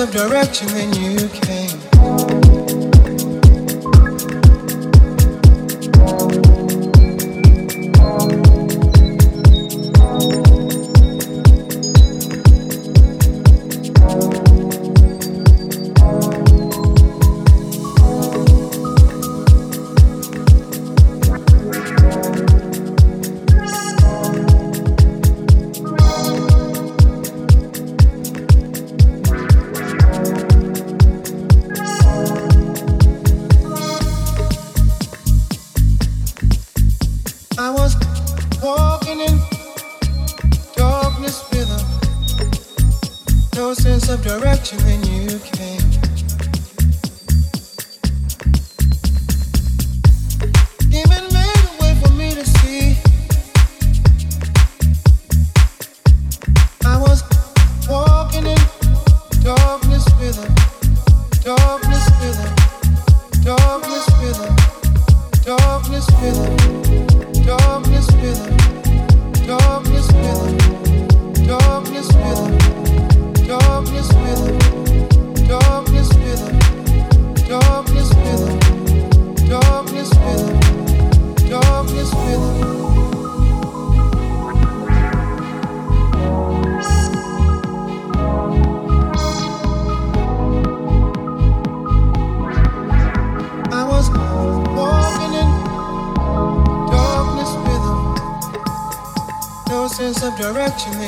of direction when you came. direction.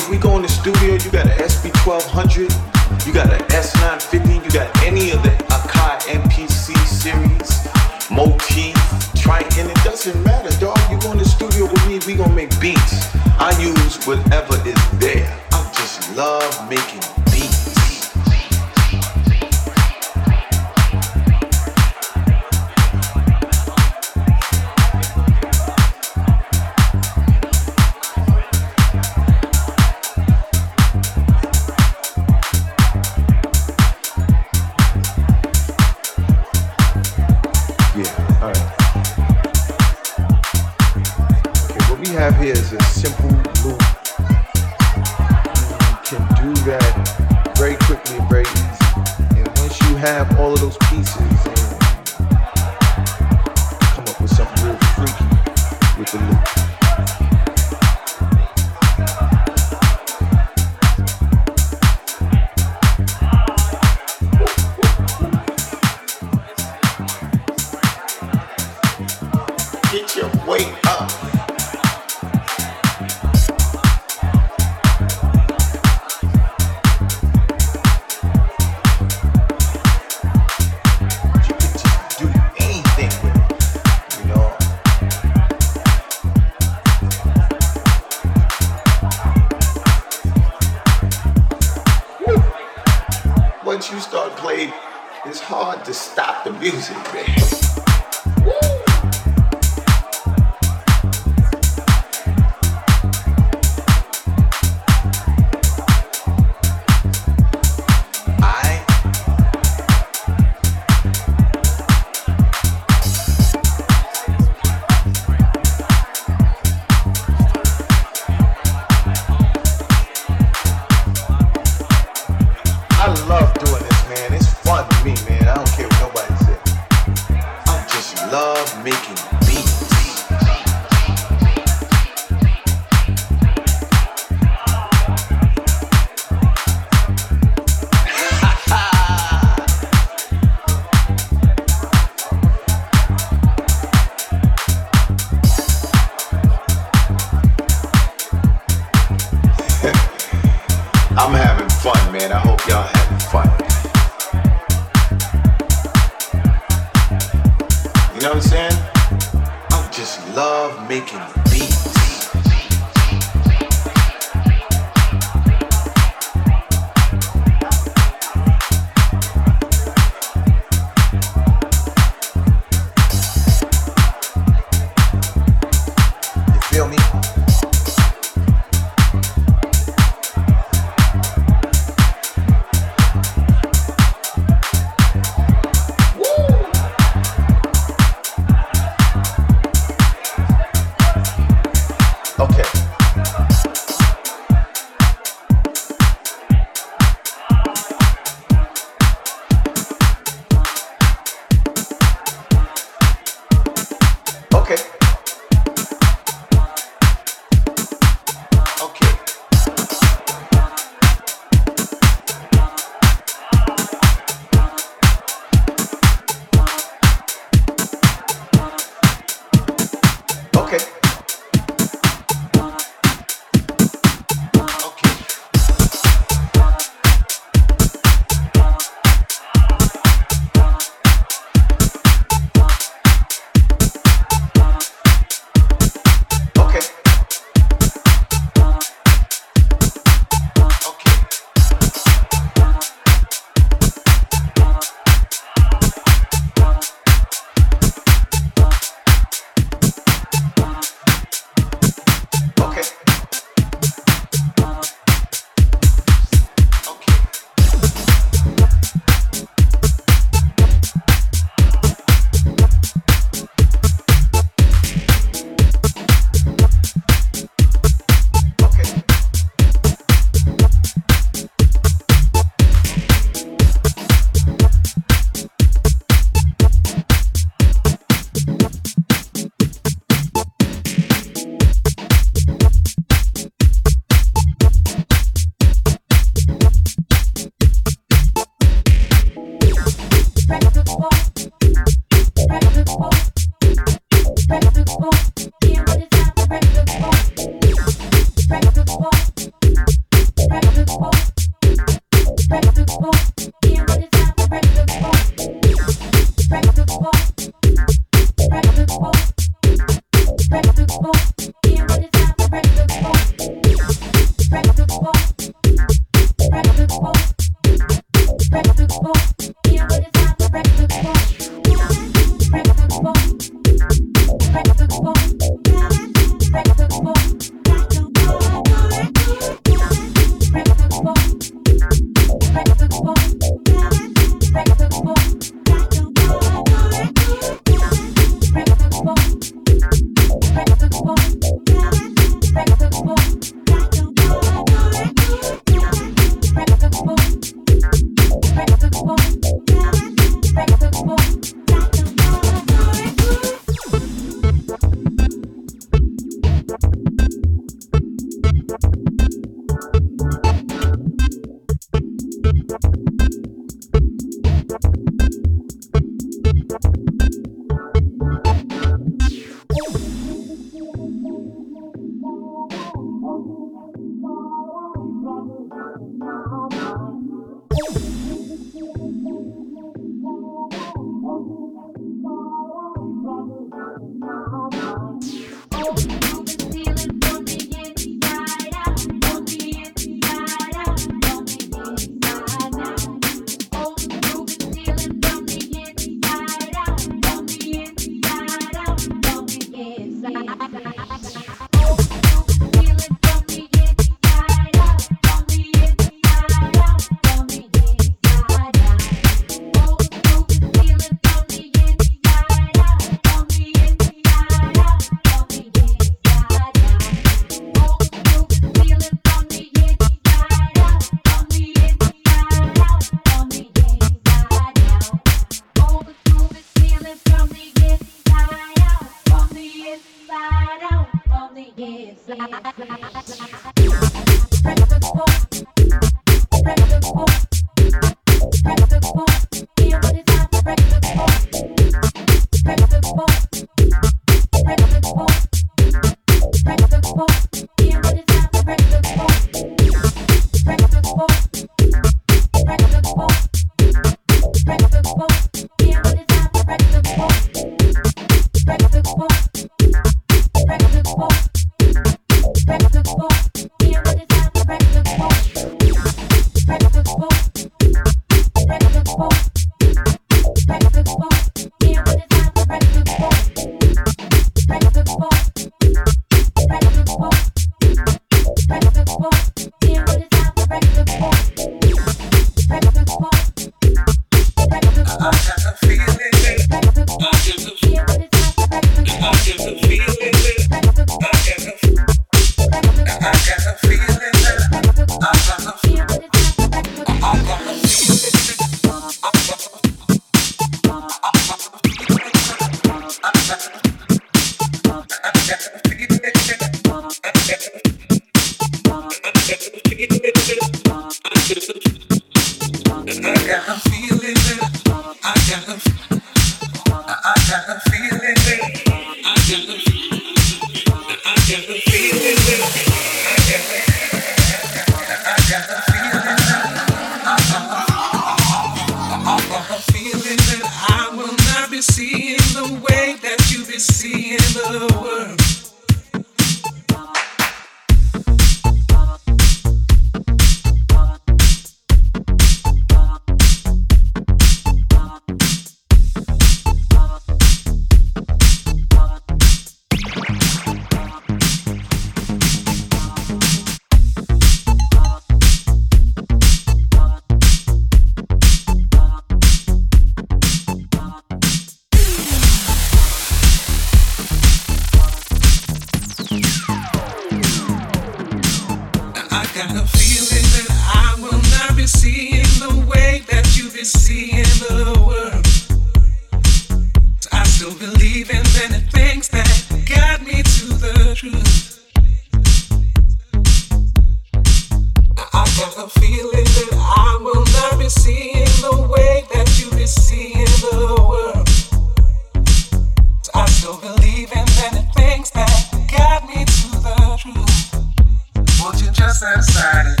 Still believe in many things that got me to the truth. Won't you just set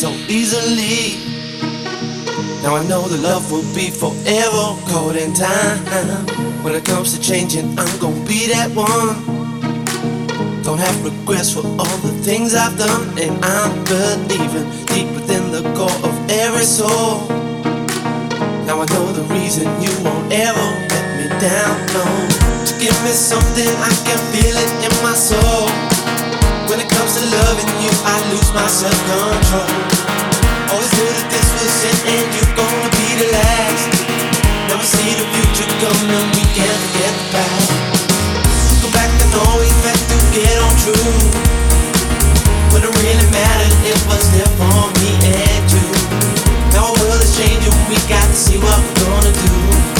so easily. Now I know the love will be forever caught in time. When it comes to changing, I'm gonna be that one. Don't have regrets for all the things I've done, and I'm believing deep within the core of every soul. Now I know the reason you won't ever let me down. No, to give me something I can feel it in my soul. When it comes to loving you, I lose my self-control. Always knew that this was it, and you're gonna be the last. Never see the future coming, we can't get back. Go back and to knowing that to get on true. When it really mattered, it was there for me and you. Now our world is changing, we got to see what we're gonna do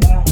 Thank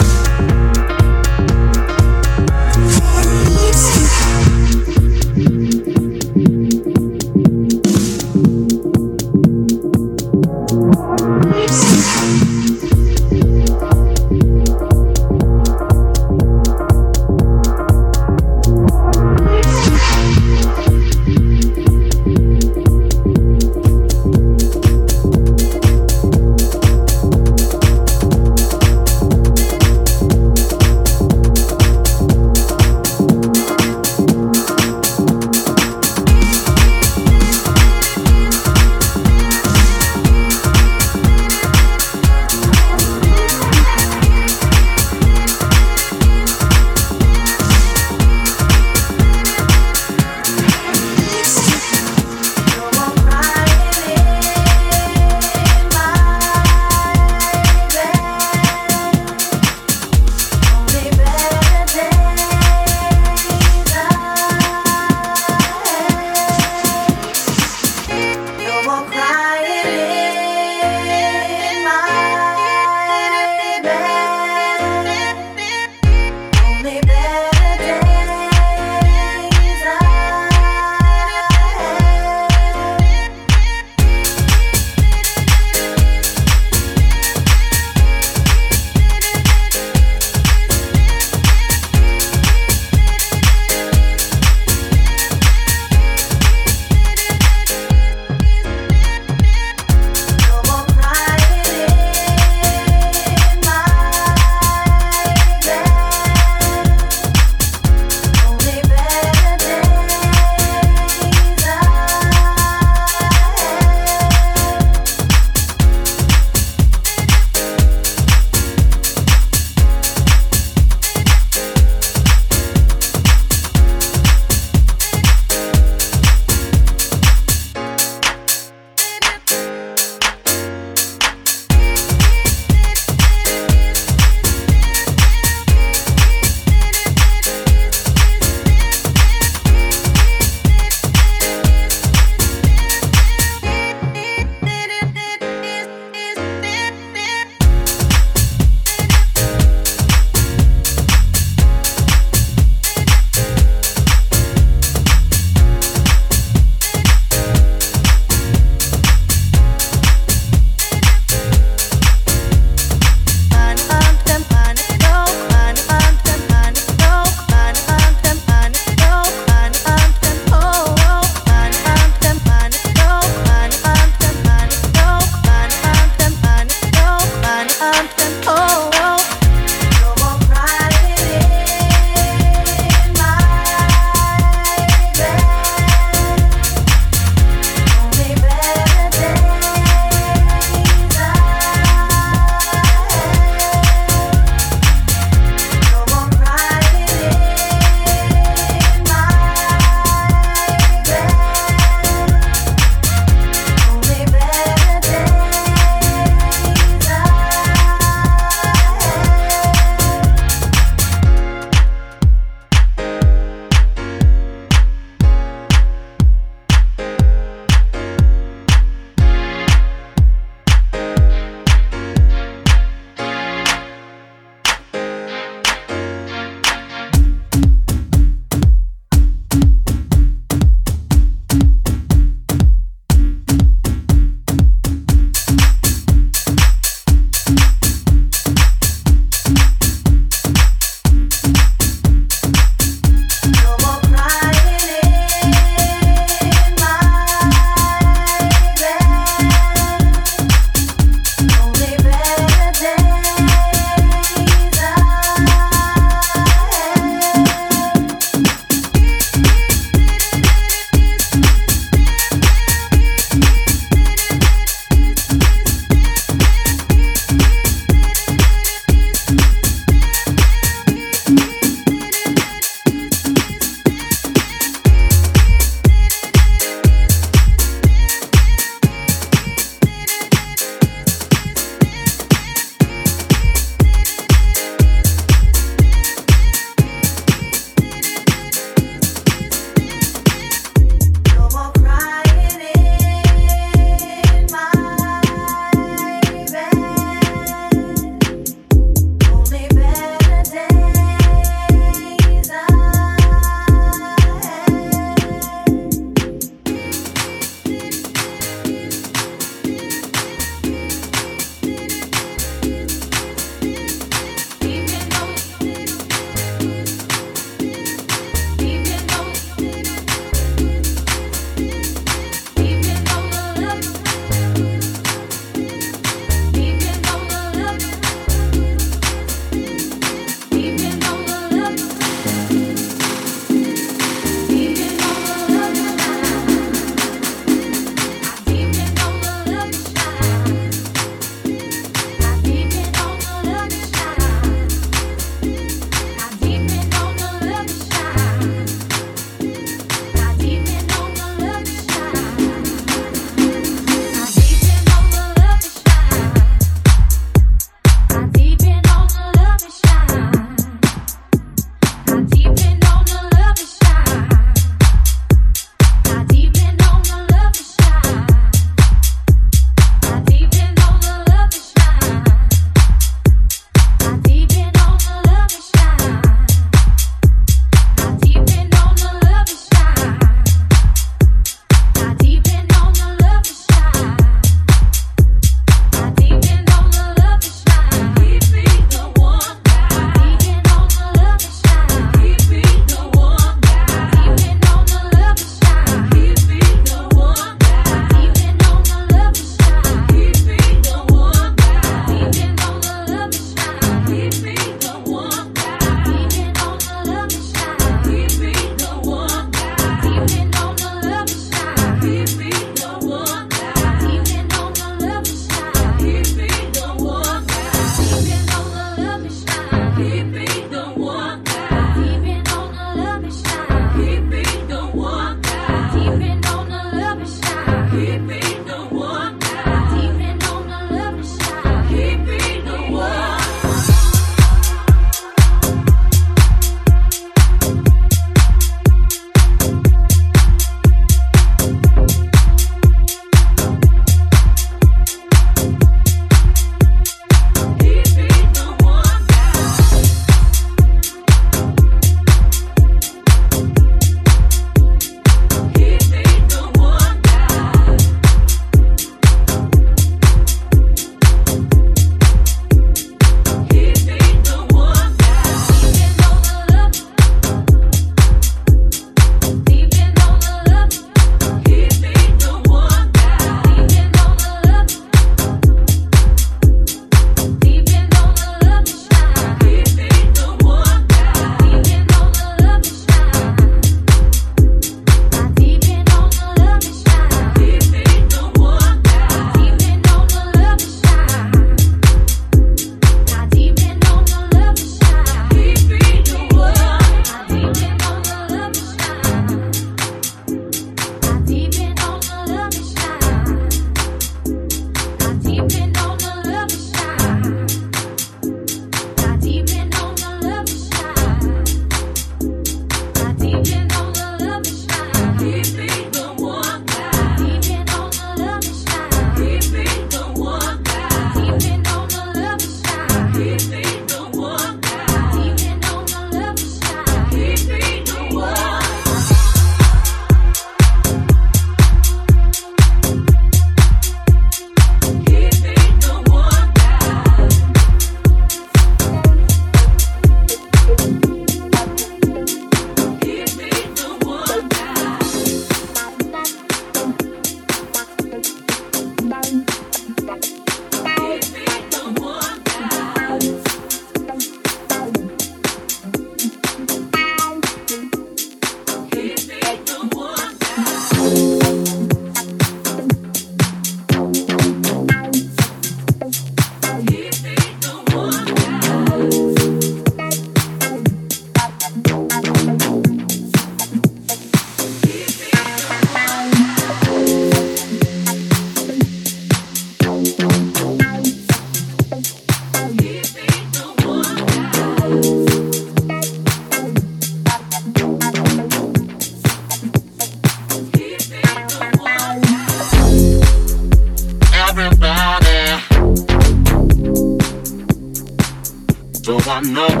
No. know.